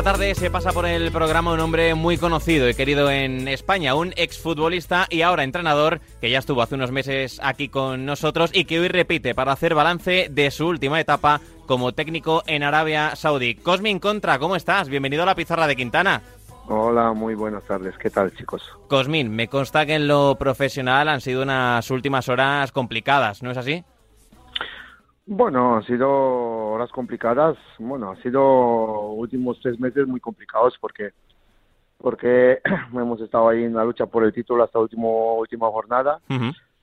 esta tarde se pasa por el programa un hombre muy conocido y querido en España, un exfutbolista y ahora entrenador que ya estuvo hace unos meses aquí con nosotros y que hoy repite para hacer balance de su última etapa como técnico en Arabia Saudí. Cosmin Contra, ¿cómo estás? Bienvenido a la pizarra de Quintana. Hola, muy buenas tardes. ¿Qué tal, chicos? Cosmin, me consta que en lo profesional han sido unas últimas horas complicadas, ¿no es así? Bueno, han sido horas complicadas. Bueno, han sido últimos tres meses muy complicados porque porque hemos estado ahí en la lucha por el título hasta último última jornada.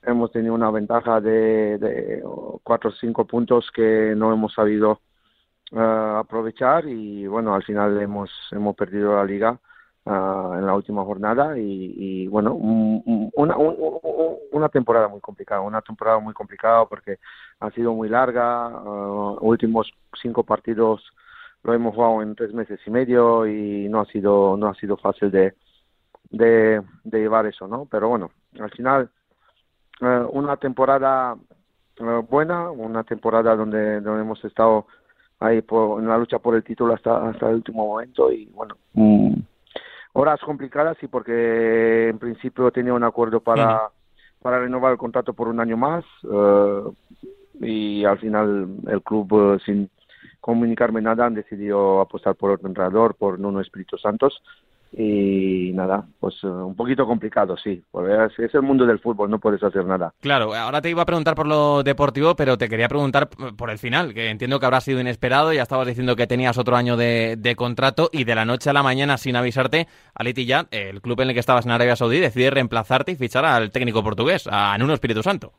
Hemos tenido una ventaja de, de cuatro o cinco puntos que no hemos sabido eh, aprovechar y bueno, al final hemos hemos perdido la liga Ah, en la última jornada y, bueno, una, una temporada muy complicada, una temporada muy complicada porque ha sido muy larga, uh, últimos cinco partidos lo hemos jugado en tres meses y medio y no ha sido no ha sido fácil de, de, llevar eso, ¿no? Pero bueno, al final uh, una temporada uh, buena, una temporada donde, donde hemos estado ahí por, en la lucha por el título hasta hasta el último momento y bueno, mm, horas complicadas y porque en principio tenía un acuerdo para, para renovar el contrato por un año más eh, y al final el club eh, sin comunicarme nada han decidido apostar por otro entrenador, por Nuno Espíritu Santos y nada, pues eh, un poquito complicado, sí, porque es, el mundo del fútbol, no puedes hacer nada. Claro, ahora te iba a preguntar por lo deportivo, pero te quería preguntar por el final, que entiendo que habrá sido inesperado, ya estabas diciendo que tenías otro año de, contrato y de la noche a la mañana, sin avisarte, Aliti ya, el club en el que estabas en Arabia Saudí, decide reemplazarte y fichar al técnico portugués, a Nuno Espíritu Santo.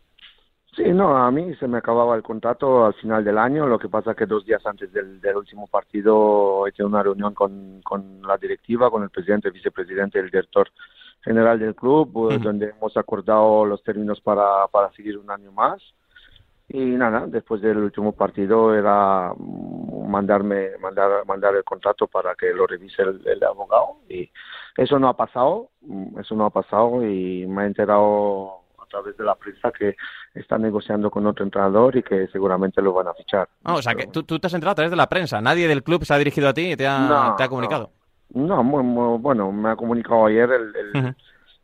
Sí, no, a mí se me acababa el contrato al final del año, lo que pasa que dos días antes del, último partido he tenido una reunión con, con, la directiva, con el presidente, el vicepresidente el director general del club, eh, donde hemos acordado los términos para, para seguir un año más. Y nada, después del último partido era mandarme, mandar, mandar el contrato para que lo revise el, el abogado. Y eso no ha pasado, eso no ha pasado y me he enterado través de la prensa que está negociando con otro entrenador y que seguramente lo van a fichar. Ah, o sea, que tú, te has enterado a través de la prensa. Nadie del club se ha dirigido a ti y te ha, te ha comunicado. No, bueno, me ha comunicado ayer el,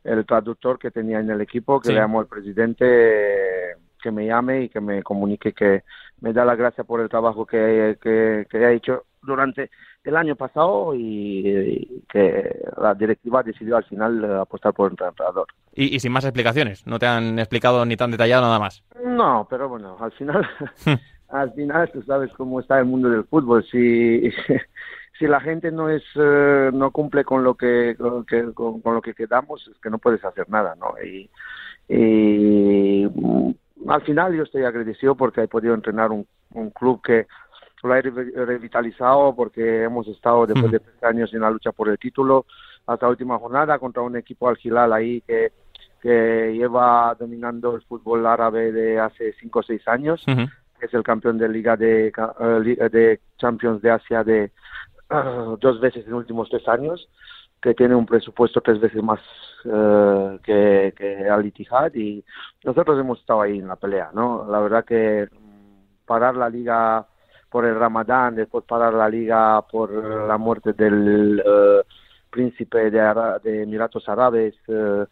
el, traductor que tenía en el equipo, que le llamó al presidente que me llame y que me comunique que me da la gracia por el trabajo que, que, que ha hecho durante el año pasado y, que la directiva decidió al final eh, apostar por el entrenador. Y, sin más explicaciones, no te han explicado ni tan detallado nada más. No, pero bueno, al final, al final tú sabes cómo está el mundo del fútbol. Si si la gente no es eh, no cumple con lo que, con, lo que quedamos, es que no puedes hacer nada, ¿no? Y, y al final yo estoy agradecido porque he podido entrenar un, un club que lo he revitalizado porque hemos estado después de tres años en la lucha por el título hasta la última jornada contra un equipo al Hilal ahí que, que lleva dominando el fútbol árabe de hace cinco o seis años, que es el campeón de Liga de, eh, de Champions de Asia de ah, dos veces en los últimos tres años, que tiene un presupuesto tres veces más uh, que, que Al Ittihad y nosotros hemos estado ahí en la pelea, ¿no? La verdad que mm, parar la liga por el Ramadán, después parar la liga por la muerte del eh, príncipe de, de, Emiratos Árabes, eh,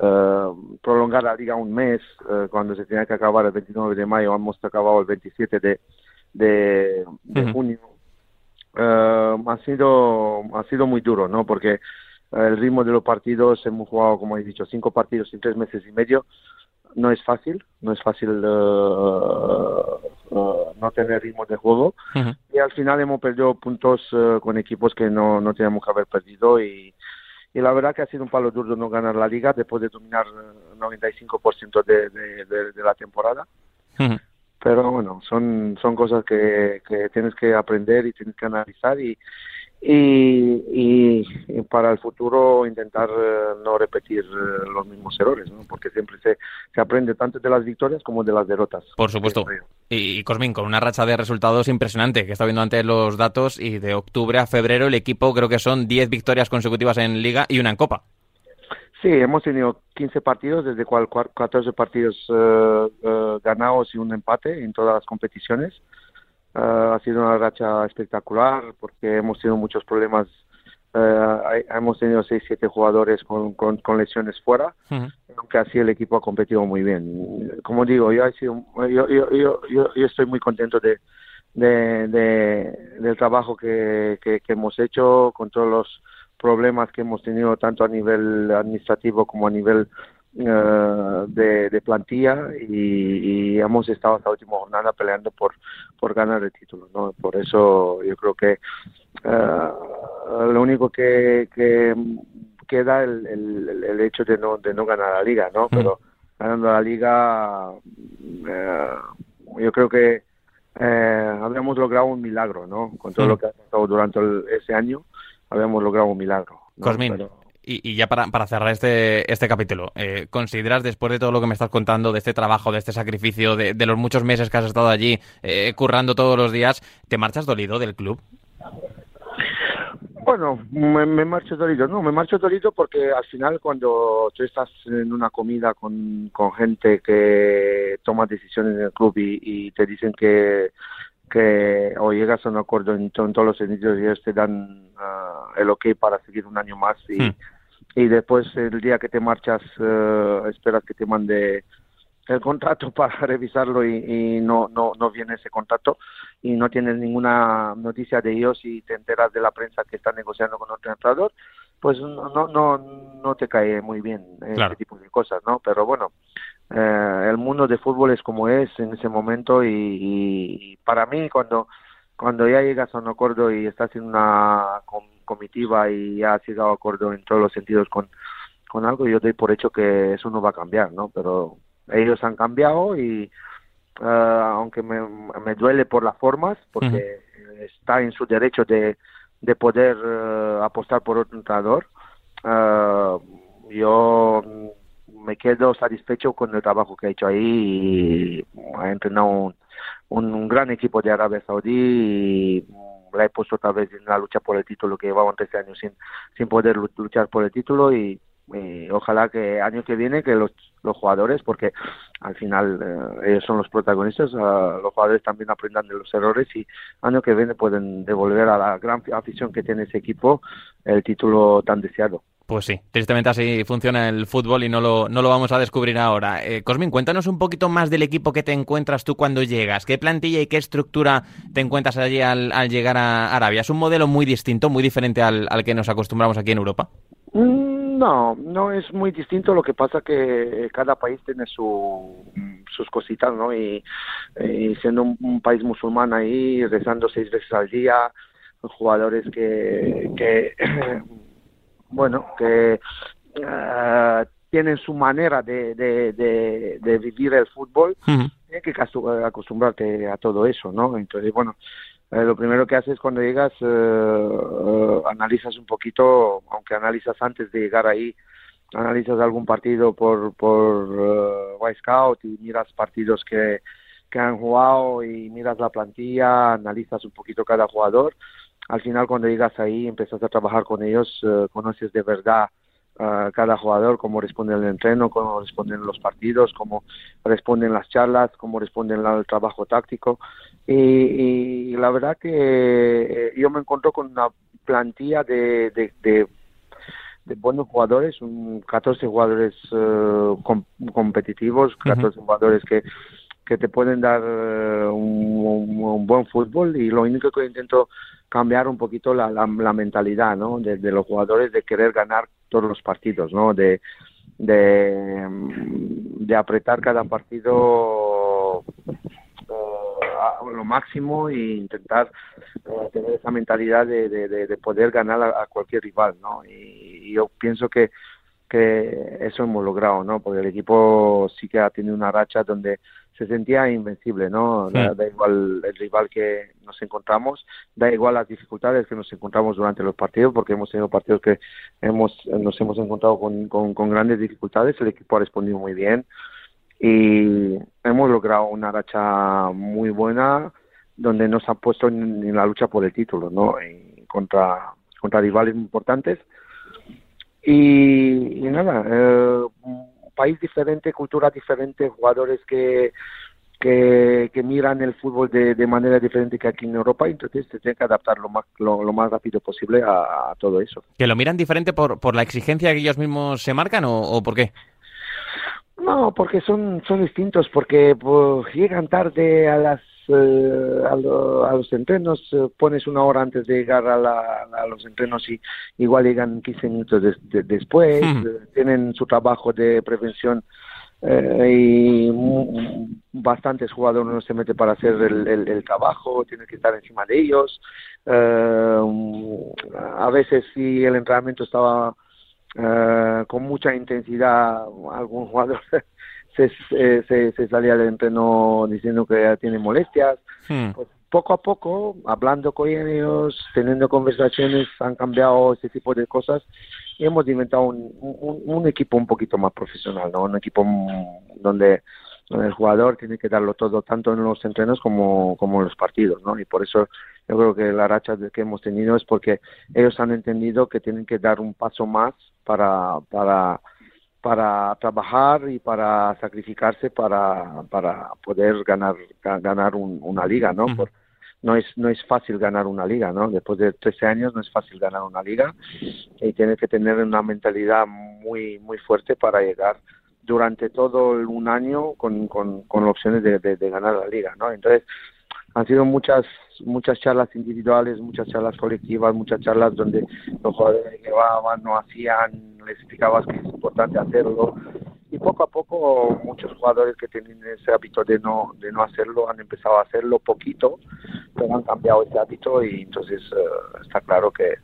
eh, prolongar la liga un mes cuando se tenía que acabar el 29 de mayo, hemos acabado el 27 de, de, junio. Ha sido ha sido muy duro, ¿no? Porque el ritmo de los partidos hemos jugado, como he dicho, cinco partidos en tres meses y medio. No es fácil, no es fácil uh, uh, no tener ritmo de juego. Y al final hemos perdido puntos uh, con equipos que no, no teníamos que haber perdido. Y, y la verdad que ha sido un palo duro no ganar la liga después de dominar el 95% de, de, de, de, la temporada. Pero bueno, son, son cosas que, que tienes que aprender y tienes que analizar y, y, y, para el futuro intentar eh, no repetir eh, los mismos errores, ¿no? porque siempre se, se, aprende tanto de las victorias como de las derrotas. Por supuesto. Y, Cosmin, con una racha de resultados impresionante, que está viendo antes los datos, y de octubre a febrero el equipo creo que son 10 victorias consecutivas en Liga y una en Copa. Sí, hemos tenido 15 partidos, desde cual 14 partidos eh, ganados y un empate en todas las competiciones ha sido una racha espectacular porque hemos tenido muchos problemas. Eh, hemos tenido seis, siete jugadores con, con, lesiones fuera, aunque así el equipo ha competido muy bien. Como digo, yo, he sido, yo, yo, yo, yo, estoy muy contento de, de, del trabajo que, que, hemos hecho con todos los problemas que hemos tenido tanto a nivel administrativo como a nivel eh, de, plantilla y, hemos estado hasta la última jornada peleando por, por ganar el título. ¿no? Por eso yo creo que eh, lo único que, que queda el, el, el, hecho de no, de no ganar la liga, ¿no? Mm. Pero ganando la liga, eh, yo creo que eh, habíamos logrado un milagro, ¿no? Con todo lo que ha pasado durante ese año, habíamos logrado un milagro. Cosmin, y, ya para, para, cerrar este, este capítulo, eh, ¿consideras después de todo lo que me estás contando, de este trabajo, de este sacrificio, de, los muchos meses que has estado allí eh, currando todos los días, ¿te marchas dolido del club? Bueno, me, marcho dolido. No, me marcho dolido porque al final cuando tú estás en una comida con, con gente que toma decisiones en el club y, te dicen que que o llegas a un acuerdo en, todos los sentidos y ellos te dan ah, el ok para seguir un año más y, hmm. y después el día que te marchas uh, esperas que te mande el contrato para revisarlo y, no, no, no viene ese contrato y no tienes ninguna noticia de ellos y te enteras de la prensa que está negociando con otro entrenador, pues no, no, no te cae muy bien ese tipo de cosas, ¿no? Pero bueno, eh, el mundo de fútbol es como es en ese momento y, para mí cuando cuando ya llegas a un acuerdo y estás en una comitiva y ya has llegado a acuerdo en todos los sentidos con, con algo, yo doy por hecho que eso no va a cambiar, ¿no? Pero ellos han cambiado y uh, aunque me, me, duele por las formas, porque está en su derecho de, de poder uh, apostar por otro entrenador, uh, yo me quedo satisfecho con el trabajo que ha hecho ahí y ha entrenado un, un, gran equipo de Arabia Saudí y la he puesto otra vez en la lucha por el título que llevaban 13 años sin, sin poder luchar por el título y ojalá que año que viene que los, los jugadores, porque al final eh, ellos son los protagonistas, ah, los jugadores también aprendan de los errores y año que viene pueden devolver a la gran afición que tiene ese equipo el título tan deseado. Pues sí, tristemente así funciona el fútbol y no lo, no lo vamos a descubrir ahora. Eh, Cosmin, cuéntanos un poquito más del equipo que te encuentras tú cuando llegas. ¿Qué plantilla y qué estructura te encuentras allí al, al llegar a Arabia? ¿Es un modelo muy distinto, muy diferente al, al que nos acostumbramos aquí en Europa? Mm, no, no es muy distinto. Lo que pasa que cada país tiene su, sus cositas, ¿no? Y, siendo un, país musulmán ahí, rezando seis veces al día, jugadores que, que bueno, que uh, tienen su manera de, de, de, vivir el fútbol, hay que acostumbrarte a todo eso, ¿no? Entonces, bueno, eh, lo primero que haces cuando llegas, eh, eh, analizas un poquito, aunque analizas antes de llegar ahí, analizas algún partido por, por White Scout y miras partidos que, que han jugado y miras la plantilla, analizas un poquito cada jugador. Al final, cuando llegas ahí, empiezas a trabajar con ellos, conoces de verdad cada jugador, cómo responde el entreno, cómo responden los partidos, cómo responden las charlas, cómo responden al trabajo táctico. Y, la verdad que eh, yo me encuentro con una plantilla de, de, buenos jugadores, un 14 jugadores eh, competitivos, 14 jugadores que, que te pueden dar eh, un, buen fútbol y lo único que intento cambiar un poquito la, mentalidad ¿no? de, los jugadores de querer ganar todos los partidos, ¿no? de, de apretar cada partido lo máximo e intentar eh, tener esa mentalidad de, poder ganar a, cualquier rival, ¿no? Y, yo pienso que, que eso hemos logrado, ¿no? Porque el equipo sí que ha tenido una racha donde se sentía invencible, ¿no? Da, igual el rival que nos encontramos, da igual las dificultades que nos encontramos durante los partidos, porque hemos tenido partidos que hemos nos hemos encontrado con, con, con grandes dificultades, el equipo ha respondido muy bien, y hemos logrado una racha muy buena donde nos ha puesto en, la lucha por el título, ¿no? contra, contra rivales importantes. Y, nada, eh, país diferente, cultura diferente, jugadores que que, que miran el fútbol de, de, manera diferente que aquí en Europa, entonces se tiene que adaptar lo más, lo, lo más rápido posible a, a, todo eso. ¿Que lo miran diferente por, por la exigencia que ellos mismos se marcan o, o por qué? No, porque son, son distintos, porque pues, llegan tarde a las eh, a, lo, a, los entrenos, eh, pones una hora antes de llegar a, la, a, los entrenos y igual llegan 15 minutos de, de, después, eh, tienen su trabajo de prevención eh, y bastantes jugadores no se mete para hacer el, el, el trabajo, tiene que estar encima de ellos. A veces si el entrenamiento estaba con mucha intensidad, algún jugador se, se, se, salía del entreno diciendo que tiene molestias. Hmm. Pues poco a poco, hablando con ellos, teniendo conversaciones, han cambiado ese tipo de cosas y hemos inventado un, un, un equipo un poquito más profesional, ¿no? Un equipo donde, donde el jugador tiene que darlo todo, tanto en los entrenos como, como en los partidos, ¿no? Y por eso yo creo que la racha que hemos tenido es porque ellos han entendido que tienen que dar un paso más para, para, para trabajar y para sacrificarse para, para poder ganar, ganar un, una liga, ¿no? Por, no es no es fácil ganar una liga, ¿no? Después de 13 años no es fácil ganar una liga y tienes que tener una mentalidad muy muy fuerte para llegar durante todo un año con, con, con opciones de, de, de ganar la liga, ¿no? Entonces han sido muchas muchas charlas individuales, muchas charlas colectivas, muchas charlas donde los jugadores llevaban, no hacían, les explicabas que es importante hacerlo. Y poco a poco muchos jugadores que tienen ese hábito de no de no hacerlo han empezado a hacerlo poquito, pero han cambiado ese hábito y entonces uh, está claro que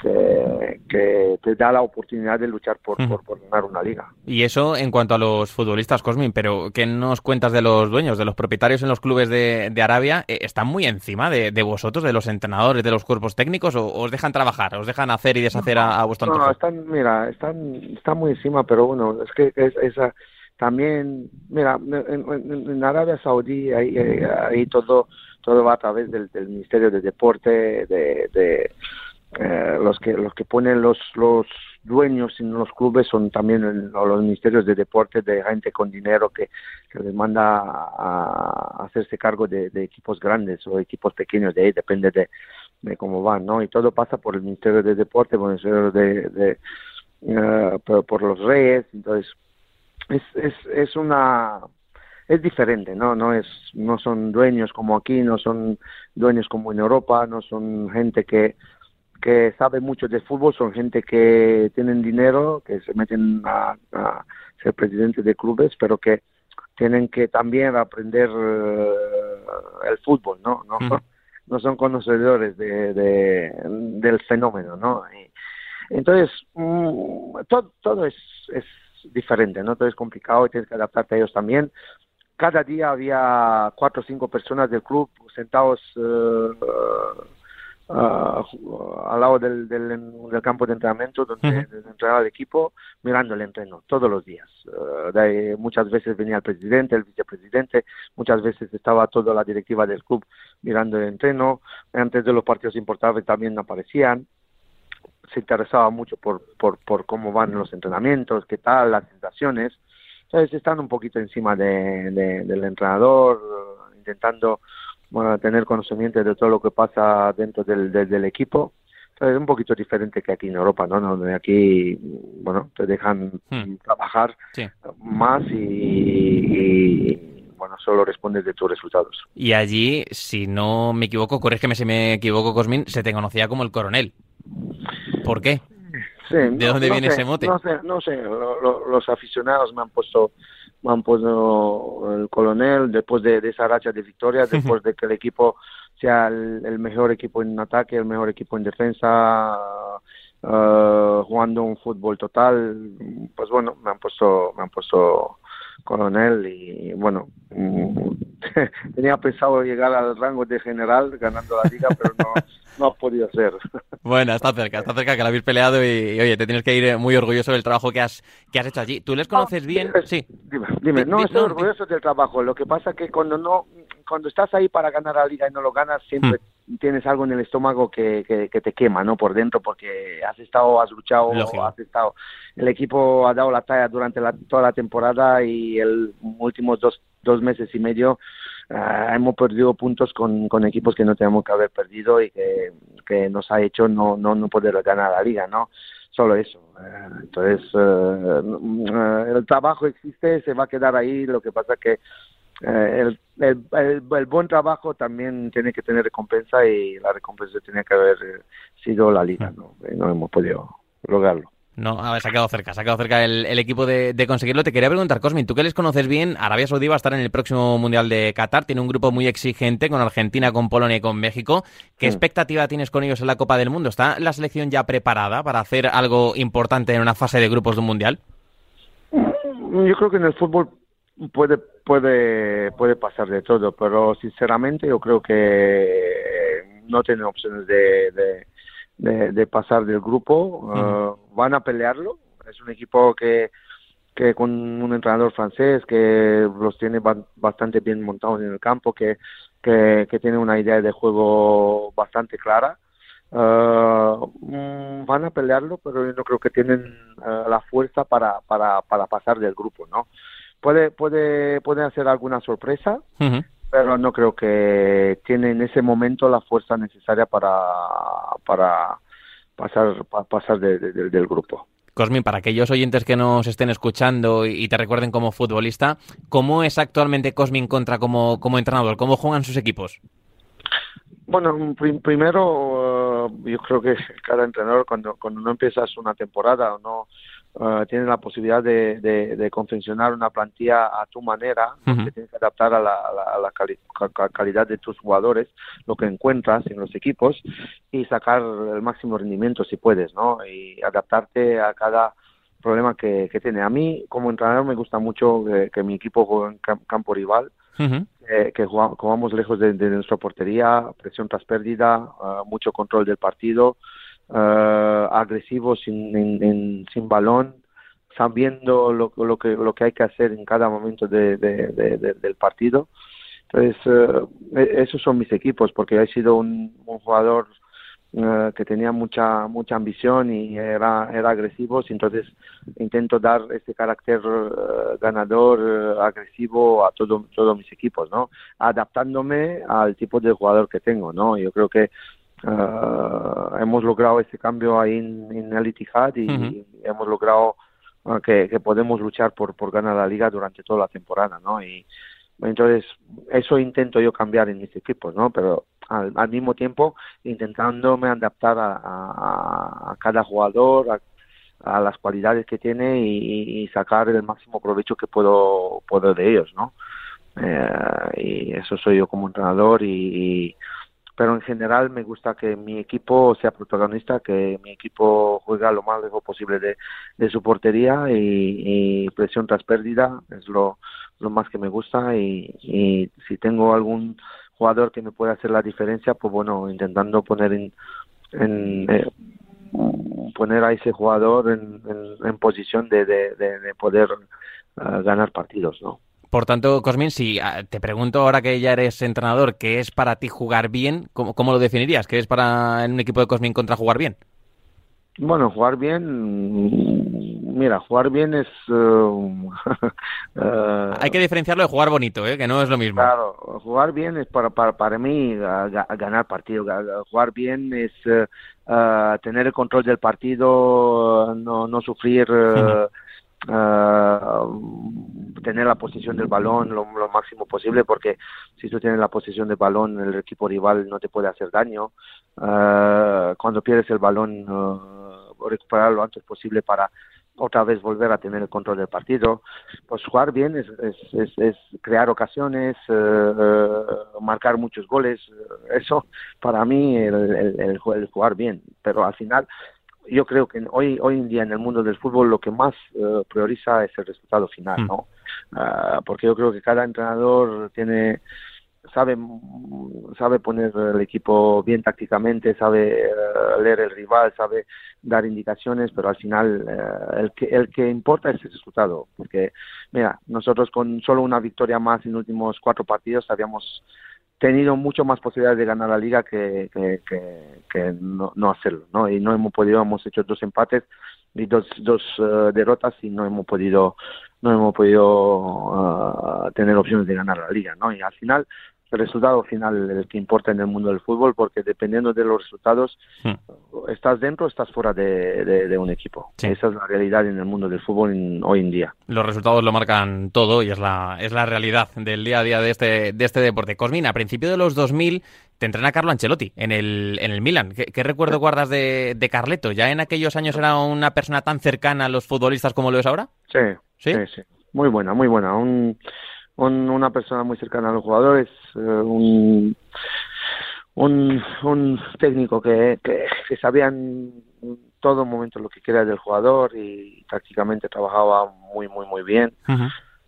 que, que, te da la oportunidad de luchar por, mm. por, por, ganar una liga. Y eso en cuanto a los futbolistas, Cosmin, pero ¿qué nos cuentas de los dueños, de los propietarios en los clubes de, de Arabia? Eh, ¿Están muy encima de, de, vosotros, de los entrenadores, de los cuerpos técnicos, o os dejan trabajar, os dejan hacer y deshacer a, a vuestro No, están, mira, están, están muy encima, pero bueno, es que es, esa también, mira, en, en, en Arabia Saudí ahí, ahí, todo todo va a través del, del Ministerio de Deporte, de, de eh, los que los que ponen los los dueños en los clubes son también los ministerios de deporte de gente con dinero que, que les manda a, hacerse cargo de, equipos grandes o equipos pequeños de ahí depende de, de, cómo van no y todo pasa por el ministerio de deporte por el ministerio de, de por, por, los reyes entonces es es es una es diferente, ¿no? No es, no son dueños como aquí, no son dueños como en Europa, no son gente que, que sabe mucho de fútbol, son gente que tienen dinero, que se meten a, a ser presidentes de clubes, pero que tienen que también aprender uh, el fútbol, ¿no? No, mm. no son conocedores de, de, del fenómeno, ¿no? Y, entonces, mm, todo, todo es, es diferente, ¿no? Todo es complicado y tienes que adaptarte a ellos también. Cada día había cuatro o cinco personas del club sentados uh, uh, al lado del, del, del, campo de entrenamiento donde, uh -huh. entrenaba el equipo mirando el entreno todos los días. Uh, de, muchas veces venía el presidente, el vicepresidente, muchas veces estaba toda la directiva del club mirando el entreno. Antes de los partidos importantes también aparecían. Se interesaba mucho por, por, por cómo van los entrenamientos, qué tal, las sensaciones. Entonces están un poquito encima de, de, del entrenador, intentando bueno, tener conocimiento de todo lo que pasa dentro del, del, del equipo. Entonces, es un poquito diferente que aquí en Europa, ¿no? Donde aquí, bueno, te dejan hmm. trabajar sí. más y, y, bueno, solo respondes de tus resultados. Y allí, si no me equivoco, corrígeme si me equivoco, Cosmin, se te conocía como el coronel. ¿Por qué? Sí, ¿De no, dónde no viene sé, ese mote? No sé, no sé. Lo, lo, los aficionados me han puesto han puesto el coronel después de, de esa racha de victorias, después de que el equipo sea el, el, mejor equipo en ataque, el mejor equipo en defensa, uh, jugando un fútbol total, pues bueno, me han puesto, me han puesto coronel y bueno, tenía pensado llegar al rango de general ganando la liga, pero no, no ha podido ser. Bueno, está cerca, está cerca que la habéis peleado y, y, oye, te tienes que ir muy orgulloso del trabajo que has que has hecho allí. ¿Tú les conoces no, bien? Dime, sí. Dime, dime. no, estoy orgulloso del trabajo. Lo que pasa que cuando no cuando estás ahí para ganar la liga y no lo ganas, siempre hmm. tienes algo en el estómago que, que, que, te quema, ¿no? Por dentro, porque has estado, has luchado, Lógico. has estado. El equipo ha dado la talla durante la, toda la temporada y el últimos dos dos meses y medio eh, hemos perdido puntos con, con equipos que no tenemos que haber perdido y que, que nos ha hecho no, no, no poder ganar la liga, ¿no? Solo eso. Eh, entonces, eh, el trabajo existe, se va a quedar ahí, lo que pasa que el, el, el, buen trabajo también tiene que tener recompensa y la recompensa tiene que haber sido la liga, ¿no? no hemos podido lograrlo. No, a ver, se ha quedado cerca, se ha quedado cerca el, equipo de, conseguirlo. Te quería preguntar, Cosmin, tú que les conoces bien, Arabia Saudí va a estar en el próximo Mundial de Qatar, tiene un grupo muy exigente con Argentina, con Polonia y con México. ¿Qué expectativa tienes con ellos en la Copa del Mundo? ¿Está la selección ya preparada para hacer algo importante en una fase de grupos de un Mundial? Yo creo que en el fútbol puede puede puede pasar de todo, pero sinceramente yo creo que no tienen opciones de de, pasar del grupo. Uh, van a pelearlo. Es un equipo que, que con un entrenador francés que los tiene bastante bien montados en el campo, que, que, tiene una idea de juego bastante clara. Uh, van a pelearlo, pero yo no creo que tienen uh, la fuerza para, para, para pasar del grupo, ¿no? Puede, puede, puede hacer alguna sorpresa, pero no creo que tiene en ese momento la fuerza necesaria para, para pasar, pasar del grupo. Cosmin, para aquellos oyentes que nos estén escuchando y te recuerden como futbolista, ¿cómo es actualmente Cosmin contra como, como entrenador? ¿Cómo juegan sus equipos? Bueno, primero uh, yo creo que cada entrenador cuando, cuando no empiezas una temporada o no uh, tienes la posibilidad de, de, confeccionar una plantilla a tu manera, que tienes que adaptar a la, calidad de tus jugadores, lo que encuentras en los equipos y sacar el máximo rendimiento si puedes, ¿no? Y adaptarte a cada problema que, que tiene. A mí, como entrenador, me gusta mucho que, mi equipo juegue en campo rival, eh, que jugamos, lejos de, nuestra portería, presión tras pérdida, ah, mucho control del partido, uh, agresivos sin, sin balón, sabiendo lo, lo, que, lo que hay que hacer en cada momento de, del partido. Entonces, e, esos son mis equipos, porque he sido un, jugador eh, que tenía mucha mucha ambición y era era agresivo entonces intento dar este carácter eh, ganador eh, agresivo a todo todos mis equipos no adaptándome al tipo de jugador que tengo no yo creo que hemos logrado ese cambio ahí en, el Etihad y, hemos logrado que, que, podemos luchar por por ganar la liga durante toda la temporada no y entonces, eso intento yo cambiar en mis equipos, ¿no? Pero al, mismo tiempo intentándome adaptar a, cada jugador, a, las cualidades que tiene y, sacar el máximo provecho que puedo, puedo de ellos, ¿no? Eh, y eso soy yo como entrenador y, pero en general me gusta que mi equipo sea protagonista, que mi equipo juega lo más lejos posible de, su portería y, presión tras pérdida es lo, más que me gusta y, si tengo algún jugador que me pueda hacer la diferencia, pues bueno, intentando poner en, en eh, poner a ese jugador en, en, posición de, de, de, poder uh, ganar partidos, ¿no? Por tanto, Cosmin, si ah, te pregunto ahora que ya eres entrenador, ¿qué es para ti jugar bien? ¿Cómo, cómo lo definirías? ¿Qué es para en un equipo de Cosmin contra jugar bien? Bueno, jugar bien, mira, jugar bien es... Uh, Hay que diferenciarlo de jugar bonito, ¿eh? que no es lo mismo. Claro, jugar bien es para, para, para mí ganar partido. Jugar bien es uh, tener el control del partido, no, no sufrir... Uh, tener la posición del balón lo, máximo posible porque si tú tienes la posición del balón el equipo rival no te puede hacer daño. Uh, cuando pierdes el balón uh, recuperar lo antes posible para otra vez volver a tener el control del partido. Pues jugar bien es, es, es, crear ocasiones marcar muchos goles eso para mí el, el, el jugar bien. Pero al final yo creo que hoy hoy en día en el mundo del fútbol lo que más eh, prioriza es el resultado final, mm. ¿no? Ah, porque yo creo que cada entrenador tiene sabe sabe poner el equipo bien tácticamente, sabe uh, leer el rival, sabe dar indicaciones, pero al final uh, el que el que importa es el resultado, porque mira, nosotros con solo una victoria más en los últimos cuatro partidos habíamos tenido mucho más posibilidades de ganar la liga que, no, no, hacerlo, ¿no? Y no hemos podido, hemos hecho dos empates y dos, dos eh, derrotas y no hemos podido no hemos podido ah, tener opciones de ganar la liga, ¿no? Y al final el resultado final es el que importa en el mundo del fútbol porque dependiendo de los resultados hmm. estás dentro o estás fuera de, un equipo. Esa es la realidad en el mundo del fútbol hoy en día. Los resultados lo marcan todo y es la, es la realidad del día a día de este, de este deporte. Cosmina, a principios de los 2000 te entrena Carlo Ancelotti en el, en el Milan. ¿Qué, recuerdo guardas de, de, Carleto? ¿Ya en aquellos años era una persona tan cercana a los futbolistas como lo es ahora? Sí, sí, sí. Muy buena, muy buena. Un una persona muy cercana a los jugadores, eh, un, un, técnico que, que, sabía en todo momento lo que quería del jugador y prácticamente trabajaba muy, muy, muy bien.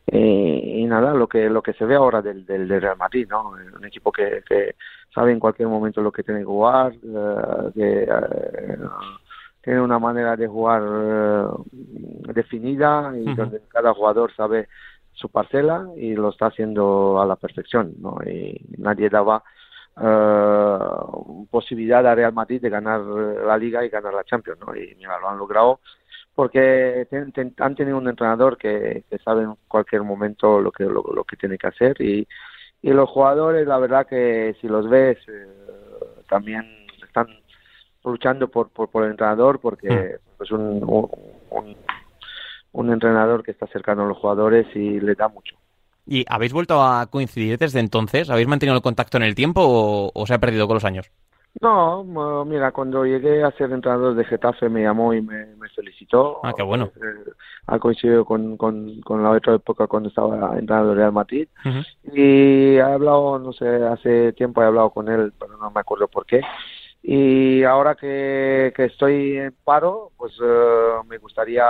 y nada, lo que lo que se ve ahora del, del, Real Madrid, ¿no? Un equipo que, que sabe en cualquier momento lo que tiene que jugar, eh, que tiene una manera de jugar definida y donde cada jugador sabe su parcela y lo está haciendo a la perfección, ¿no? Y nadie daba eh, posibilidad a Real Madrid de ganar la Liga y ganar la Champions, ¿no? Y mira, lo han logrado porque han tenido un entrenador que, sabe en cualquier momento lo que lo, que tiene que hacer y, y los jugadores, la verdad que si los ves eh, también están luchando por, por, el entrenador porque mm. es un, un un entrenador que está cercano a los jugadores y le da mucho. ¿Y habéis vuelto a coincidir desde entonces? ¿Habéis mantenido el contacto en el tiempo o, se ha perdido con los años? No, mira, cuando llegué a ser entrenador de Getafe me llamó y me, felicitó. Ah, qué bueno. Eh, ha coincidido con, con, la otra época cuando estaba entrenador de Real Madrid. Y he hablado, no sé, hace tiempo he hablado con él, pero no me acuerdo por qué. Y ahora que, que estoy en paro, pues eh, me gustaría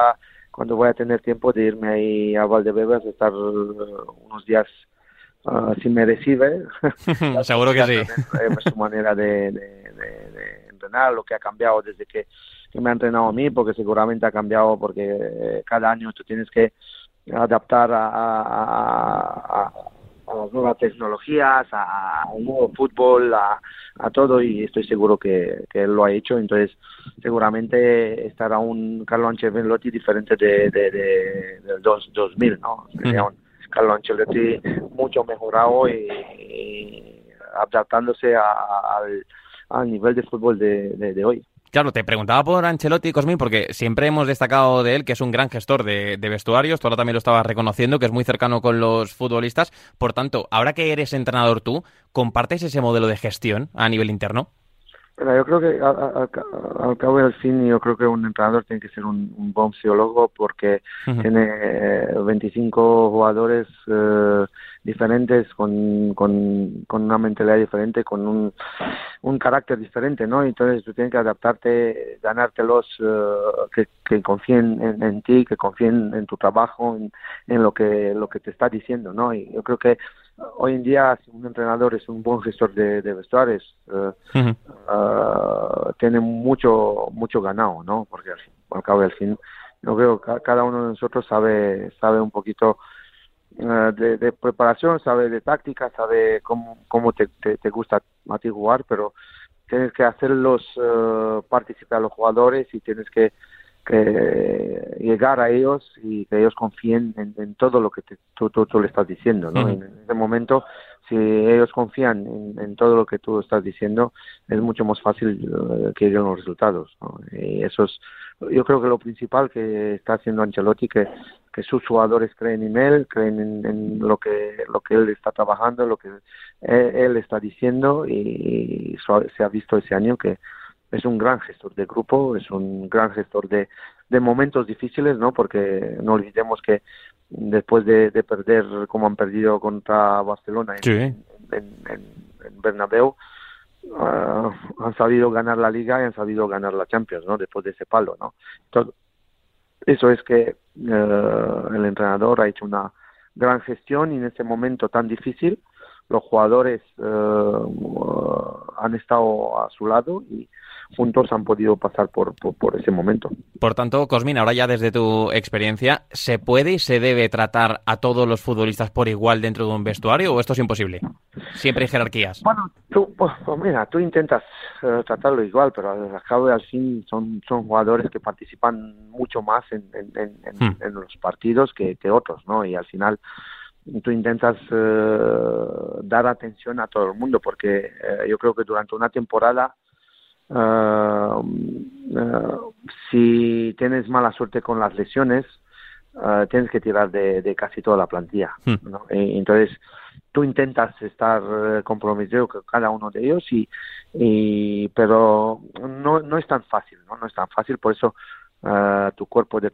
cuando voy a tener tiempo de irme ahí a Valdebebas, estar unos días uh, si me recibe. Seguro que sí. Es su manera de, de, entrenar, lo que ha cambiado desde que, me ha entrenado a mí, porque seguramente ha cambiado porque cada año tú tienes que adaptar a a las nuevas tecnologías, a, un nuevo fútbol, a, todo y estoy seguro que, él lo ha hecho. Entonces, seguramente estará un Carlo Ancelotti diferente de, del 2000, ¿no? Sería un Carlo Ancelotti mucho mejorado y, adaptándose al, al, nivel de fútbol de hoy. Claro, te preguntaba por Ancelotti, Cosmin, porque siempre hemos destacado de él que es un gran gestor de, vestuarios, tú ahora también lo estabas reconociendo, que es muy cercano con los futbolistas. Por tanto, ahora que eres entrenador tú, ¿compartes ese modelo de gestión a nivel interno? yo creo que al, cabo del fin, yo creo que un entrenador tiene que ser un, buen psicólogo porque tiene 25 eh, jugadores eh, diferentes, con, con, con, una mentalidad diferente, con un, un carácter diferente, ¿no? Entonces tú tienes que adaptarte, ganártelos, uh, que, que confíen en, en, ti, que confíen en tu trabajo, en, en, lo que lo que te está diciendo, ¿no? Y yo creo que hoy en día si un entrenador es un buen gestor de, de vestuarios, uh, uh, tiene mucho mucho ganado, ¿no? Porque al, fin, al cabo del fin, yo creo que cada uno de nosotros sabe sabe un poquito eh, de, preparación, sabe de táctica, sabe cómo, cómo te, te, gusta a ti jugar, pero tienes que hacerlos uh, participar a los jugadores y tienes que, que, llegar a ellos y que ellos confíen en, todo lo que tú, tú, le estás diciendo. ¿no? En ese momento, si ellos confían en, todo lo que tú estás diciendo, es mucho más fácil eh, que lleguen los resultados. Y eso es, yo creo que lo principal que está haciendo Ancelotti, que que sus jugadores creen en él, creen en, lo que lo que él está trabajando, lo que él, está diciendo y, se ha visto ese año que es un gran gestor de grupo, es un gran gestor de, de momentos difíciles, ¿no? Porque no olvidemos que después de, perder como han perdido contra Barcelona en, en, Bernabéu, ah, han sabido ganar la Liga y han sabido ganar la Champions, ¿no? Después de ese palo, ¿no? Entonces, eso es que eh, el entrenador ha hecho una gran gestión y en ese momento tan difícil los jugadores eh, han estado a su lado y juntos han podido pasar por, por, ese momento. Por tanto, Cosmin, ahora ya desde tu experiencia, ¿se puede y se debe tratar a todos los futbolistas por igual dentro de un vestuario o esto es imposible? Siempre hay jerarquías. Bueno, tú, pues, pues mira, tú intentas eh, tratarlo igual, pero al cabo y al fin son, son jugadores que participan mucho más en, en, en, hmm. los partidos que, que otros, ¿no? Y al final tú intentas eh, dar atención a todo el mundo porque eh, yo creo que durante una temporada eh, si tienes mala suerte con las lesiones tienes que tirar de, casi toda la plantilla hmm. entonces tú intentas estar comprometido con cada uno de ellos y, pero no no es tan fácil no no es tan fácil por eso tu cuerpo de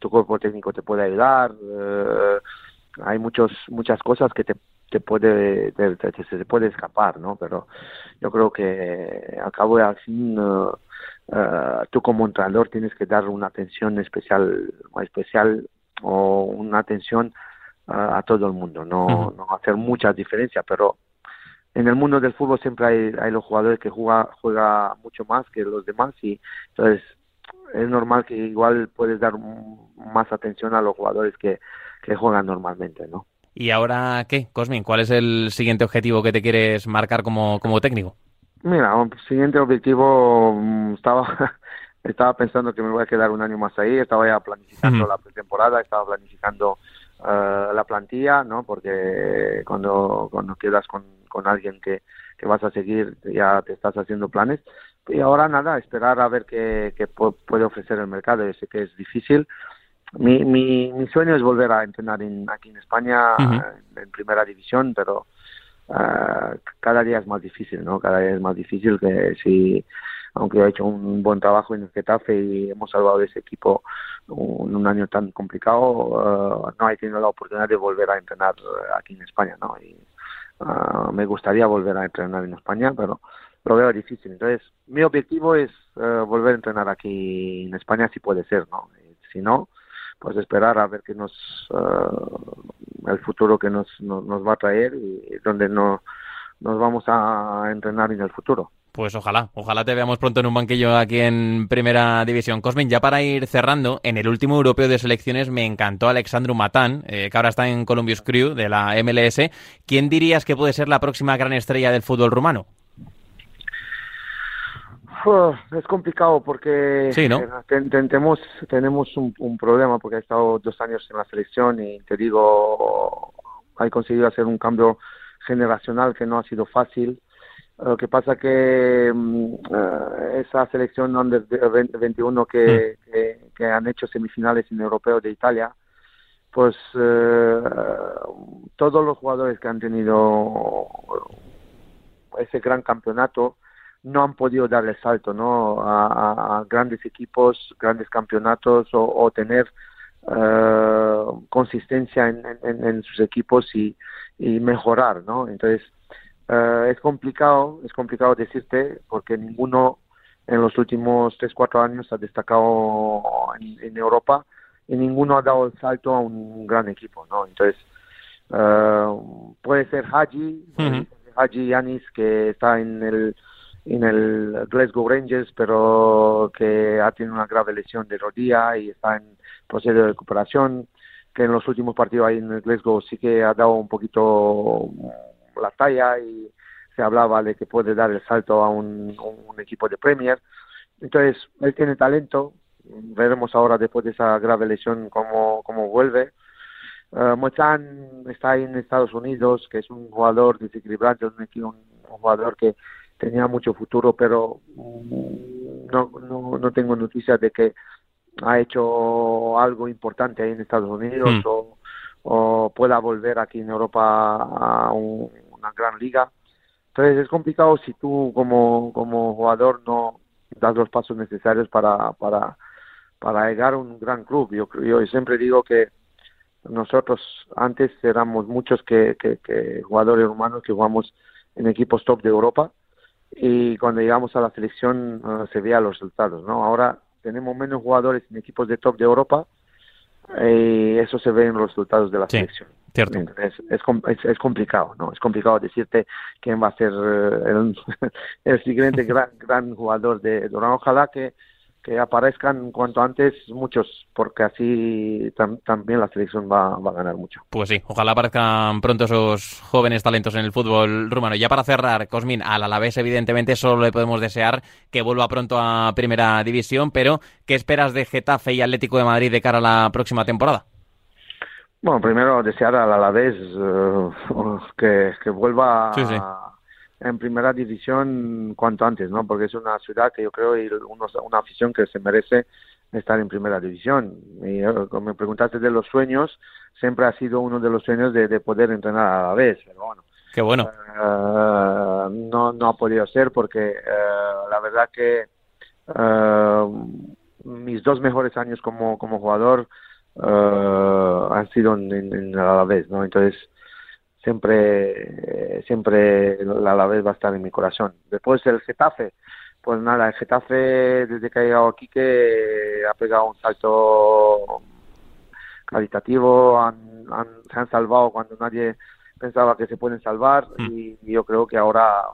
tu cuerpo técnico te puede ayudar hay muchos muchas cosas que te, te puede te, se puede escapar no pero yo creo que al cabo de al fin uh, uh, tú como entrenador tienes que dar una atención especial especial o una atención uh, a todo el mundo no no hacer mucha diferencia pero en el mundo del fútbol siempre hay, hay los jugadores que juega juega mucho más que los demás y entonces es normal que igual puedes dar más atención a los jugadores que que juegan normalmente, ¿no? ¿Y ahora qué, Cosmin? ¿Cuál es el siguiente objetivo que te quieres marcar como, como técnico? Mira, un siguiente objetivo mm, estaba estaba pensando que me voy a quedar un año más ahí, estaba ya planificando la pretemporada, estaba planificando uh, la plantilla, ¿no? Porque cuando, cuando quedas con, con alguien que, que vas a seguir, ya te estás haciendo planes. Y ahora nada, esperar a ver qué, qué puede ofrecer el mercado. Yo sé que es difícil, mi, mi, mi sueño es volver a entrenar en, aquí en España en, primera división, pero uh, cada día es más difícil, ¿no? Cada día es más difícil que si, aunque he hecho un buen trabajo en el Getafe y hemos salvado ese equipo en un año tan complicado, uh, no he tenido la oportunidad de volver a entrenar aquí en España, ¿no? Y, uh, me gustaría volver a entrenar en España, pero lo veo difícil. Entonces, mi objetivo es volver a entrenar aquí en España si puede ser, ¿no? Si no, pues esperar a ver qué nos uh, el futuro que nos, nos, va a traer y donde no, nos vamos a entrenar en el futuro. Pues ojalá, ojalá te veamos pronto en un banquillo aquí en Primera División. Cosmin, ya para ir cerrando, en el último europeo de selecciones me encantó Alexandru Matán, eh, que ahora está en Columbus Crew de la MLS. ¿Quién dirías que puede ser la próxima gran estrella del fútbol rumano? Es complicado porque tenemos, tenemos un, problema porque he estado dos años en la selección y te digo, hay conseguido hacer un cambio generacional que no ha sido fácil. Lo que pasa que mm, eh, esa selección under 21 que, hmm. que, que, han hecho semifinales en europeo de Italia, pues eh, todos los jugadores que han tenido ese gran campeonato no han podido dar el salto ¿no? a, grandes equipos, grandes campeonatos o, tener eh, consistencia en, sus equipos y, mejorar, ¿no? Entonces eh, es complicado, es complicado decirte porque ninguno en los últimos tres cuatro años ha destacado en, Europa y ninguno ha dado el salto a un gran equipo, ¿no? Entonces eh, puede ser Haji, Haji Yanis que está en el en el Glasgow Rangers, pero que ha tenido una grave lesión de rodilla y está en proceso de recuperación, que en los últimos partidos ahí en el Glasgow sí que ha dado un poquito la talla y se hablaba de que puede dar el salto a un, equipo de Premier. Entonces, él tiene talento, veremos ahora después de esa grave lesión cómo, cómo vuelve. Uh, está ahí en Estados Unidos, que es un jugador desequilibrante, un, un jugador que tenía mucho futuro, pero no, no, no tengo noticias de que ha hecho algo importante ahí en Estados Unidos hmm. o, o, pueda volver aquí en Europa a una gran liga. Entonces es complicado si tú como, como jugador no das los pasos necesarios para, para, para llegar a un gran club. Yo, yo siempre digo que nosotros antes éramos muchos que, que, que jugadores humanos que jugamos en equipos top de Europa y cuando llegamos a la selección uh, se veía los resultados, ¿no? Ahora tenemos menos jugadores en equipos de top de Europa y eso se ve en los resultados de la selección. Cierto. Es, es, complicado, ¿no? Es complicado decirte quién va a ser el, el siguiente gran, gran jugador de Durán. Ojalá que, que aparezcan cuanto antes muchos, porque así también la selección va, a ganar mucho. Pues sí, ojalá aparezcan pronto esos jóvenes talentos en el fútbol rumano. Ya para cerrar, Cosmin, al Alavés evidentemente solo le podemos desear que vuelva pronto a Primera División, pero ¿qué esperas de Getafe y Atlético de Madrid de cara a la próxima temporada? Bueno, primero desear al Alavés uh, que, que vuelva sí, sí en primera división cuanto antes, ¿no? Porque es una ciudad que yo creo y una afición que se merece estar en primera división. Y eh, como me preguntaste de los sueños, siempre ha sido uno de los sueños de, poder entrenar a la vez, pero bueno. Qué bueno. Eh, no, no ha podido ser porque eh, la verdad que mis dos mejores años como, como jugador han sido en, en, a la vez, ¿no? Entonces, siempre, siempre la Alavés va a estar en mi corazón. Después el Getafe, pues nada, el Getafe desde que ha llegado aquí que ha pegado un salto cualitativo, se han salvado cuando nadie pensaba que se pueden salvar mm. y, yo creo que ahora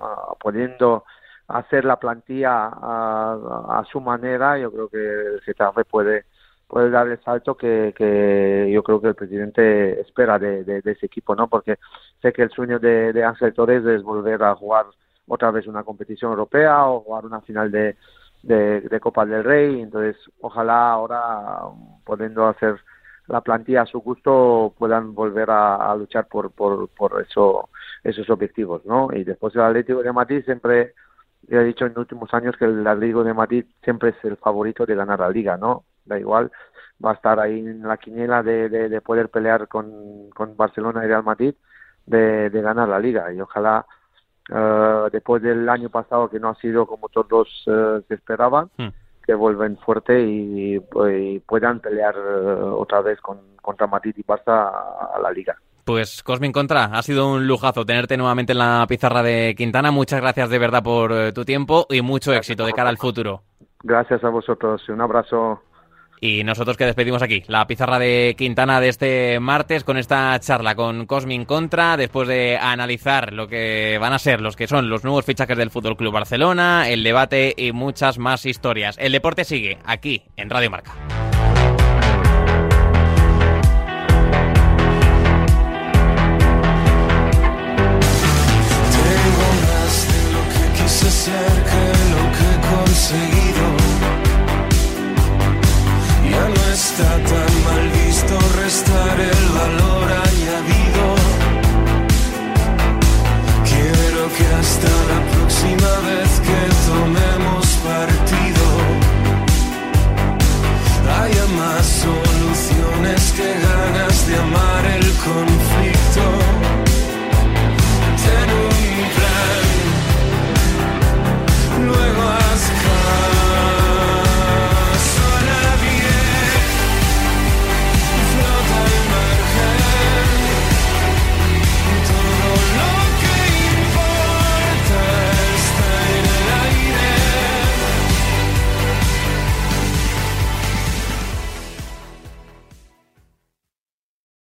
uh, pudiendo hacer la plantilla a, su manera, yo creo que el Getafe puede puede dar el salto que, que yo creo que el presidente espera de, ese equipo, ¿no? Porque sé que el sueño de, de Ángel Torres es volver a jugar otra vez una competición europea o jugar una final de, de, Copa del Rey. Entonces, ojalá ahora, pudiendo hacer la plantilla a su gusto, puedan volver a, luchar por, por, por eso, esos objetivos, ¿no? Y después el Atlético de Madrid siempre, he dicho en últimos años que el Atlético de Madrid siempre es el favorito de ganar la liga, ¿no? Da igual, va a estar ahí en la quiniela de, de, poder pelear con, con, Barcelona y Real Madrid de, de ganar la liga y ojalá uh, después del año pasado que no ha sido como todos uh, se esperaban hmm. que vuelven fuerte y, puedan pelear uh, otra vez con, contra Madrid y Barça a, la liga. Pues Cosmin Contra, ha sido un lujazo tenerte nuevamente en la pizarra de Quintana. Muchas gracias de verdad por tu tiempo y mucho éxito de cara al futuro. Gracias a vosotros un abrazo. Y nosotros que despedimos aquí la pizarra de Quintana de este martes con esta charla con Cosmin Contra, después de analizar lo que van a ser los que son los nuevos fichajes del Fútbol Club Barcelona, el debate y muchas más historias. El deporte sigue aquí en Radio Marca.